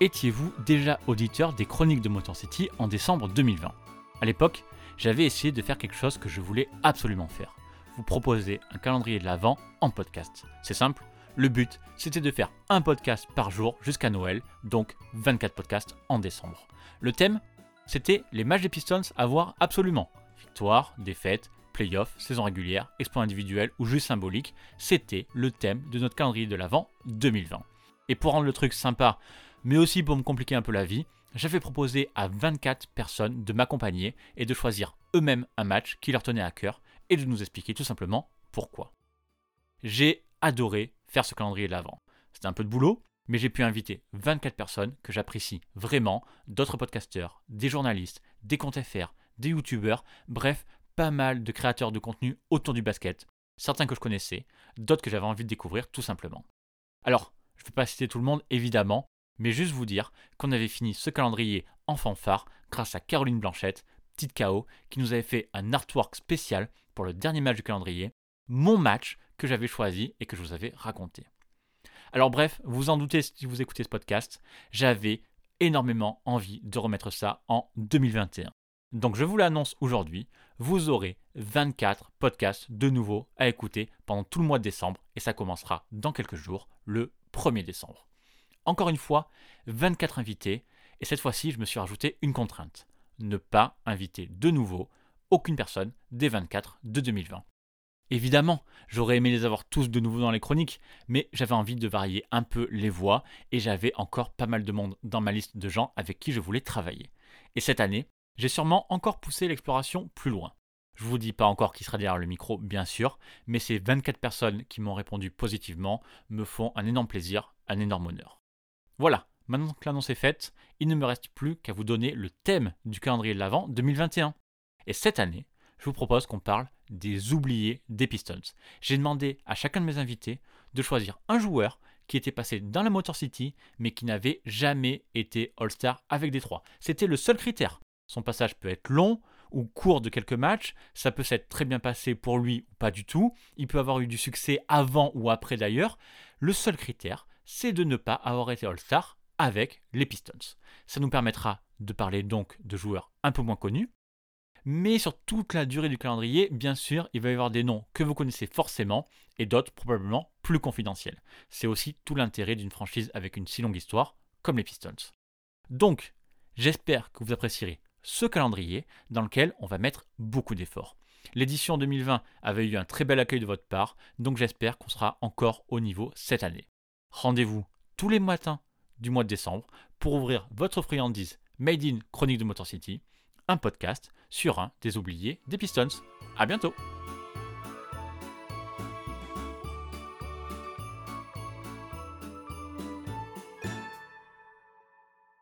Étiez-vous déjà auditeur des chroniques de Motor City en décembre 2020 À l'époque, j'avais essayé de faire quelque chose que je voulais absolument faire. Vous proposer un calendrier de l'Avent en podcast. C'est simple, le but c'était de faire un podcast par jour jusqu'à Noël, donc 24 podcasts en décembre. Le thème c'était les matchs des Pistons à voir absolument. Victoire, défaite, playoff, saison régulière, exploit individuel ou juste symbolique, c'était le thème de notre calendrier de l'Avent 2020. Et pour rendre le truc sympa, mais aussi pour me compliquer un peu la vie, j'avais proposé à 24 personnes de m'accompagner et de choisir eux-mêmes un match qui leur tenait à cœur et de nous expliquer tout simplement pourquoi. J'ai adoré faire ce calendrier de l'avant. C'était un peu de boulot, mais j'ai pu inviter 24 personnes que j'apprécie vraiment, d'autres podcasteurs, des journalistes, des comptes FR, des youtubeurs, bref, pas mal de créateurs de contenu autour du basket, certains que je connaissais, d'autres que j'avais envie de découvrir tout simplement. Alors, je ne vais pas citer tout le monde évidemment, mais juste vous dire qu'on avait fini ce calendrier en fanfare grâce à Caroline Blanchette, petite KO, qui nous avait fait un artwork spécial pour le dernier match du calendrier, mon match que j'avais choisi et que je vous avais raconté. Alors bref, vous en doutez si vous écoutez ce podcast, j'avais énormément envie de remettre ça en 2021. Donc je vous l'annonce aujourd'hui, vous aurez 24 podcasts de nouveau à écouter pendant tout le mois de décembre et ça commencera dans quelques jours, le 1er décembre. Encore une fois, 24 invités, et cette fois-ci, je me suis rajouté une contrainte. Ne pas inviter de nouveau aucune personne des 24 de 2020. Évidemment, j'aurais aimé les avoir tous de nouveau dans les chroniques, mais j'avais envie de varier un peu les voix et j'avais encore pas mal de monde dans ma liste de gens avec qui je voulais travailler. Et cette année, j'ai sûrement encore poussé l'exploration plus loin. Je vous dis pas encore qui sera derrière le micro, bien sûr, mais ces 24 personnes qui m'ont répondu positivement me font un énorme plaisir, un énorme honneur. Voilà, maintenant que l'annonce est faite, il ne me reste plus qu'à vous donner le thème du calendrier de l'Avent 2021. Et cette année, je vous propose qu'on parle des oubliés des Pistons. J'ai demandé à chacun de mes invités de choisir un joueur qui était passé dans la Motor City, mais qui n'avait jamais été All-Star avec des trois. C'était le seul critère. Son passage peut être long ou court de quelques matchs, ça peut s'être très bien passé pour lui ou pas du tout, il peut avoir eu du succès avant ou après d'ailleurs. Le seul critère, c'est de ne pas avoir été All-Star avec les Pistons. Ça nous permettra de parler donc de joueurs un peu moins connus, mais sur toute la durée du calendrier, bien sûr, il va y avoir des noms que vous connaissez forcément et d'autres probablement plus confidentiels. C'est aussi tout l'intérêt d'une franchise avec une si longue histoire comme les Pistons. Donc, j'espère que vous apprécierez ce calendrier dans lequel on va mettre beaucoup d'efforts. L'édition 2020 avait eu un très bel accueil de votre part, donc j'espère qu'on sera encore au niveau cette année. Rendez-vous tous les matins du mois de décembre pour ouvrir votre friandise Made in Chronique de Motor City, un podcast sur un des oubliés des Pistons. A bientôt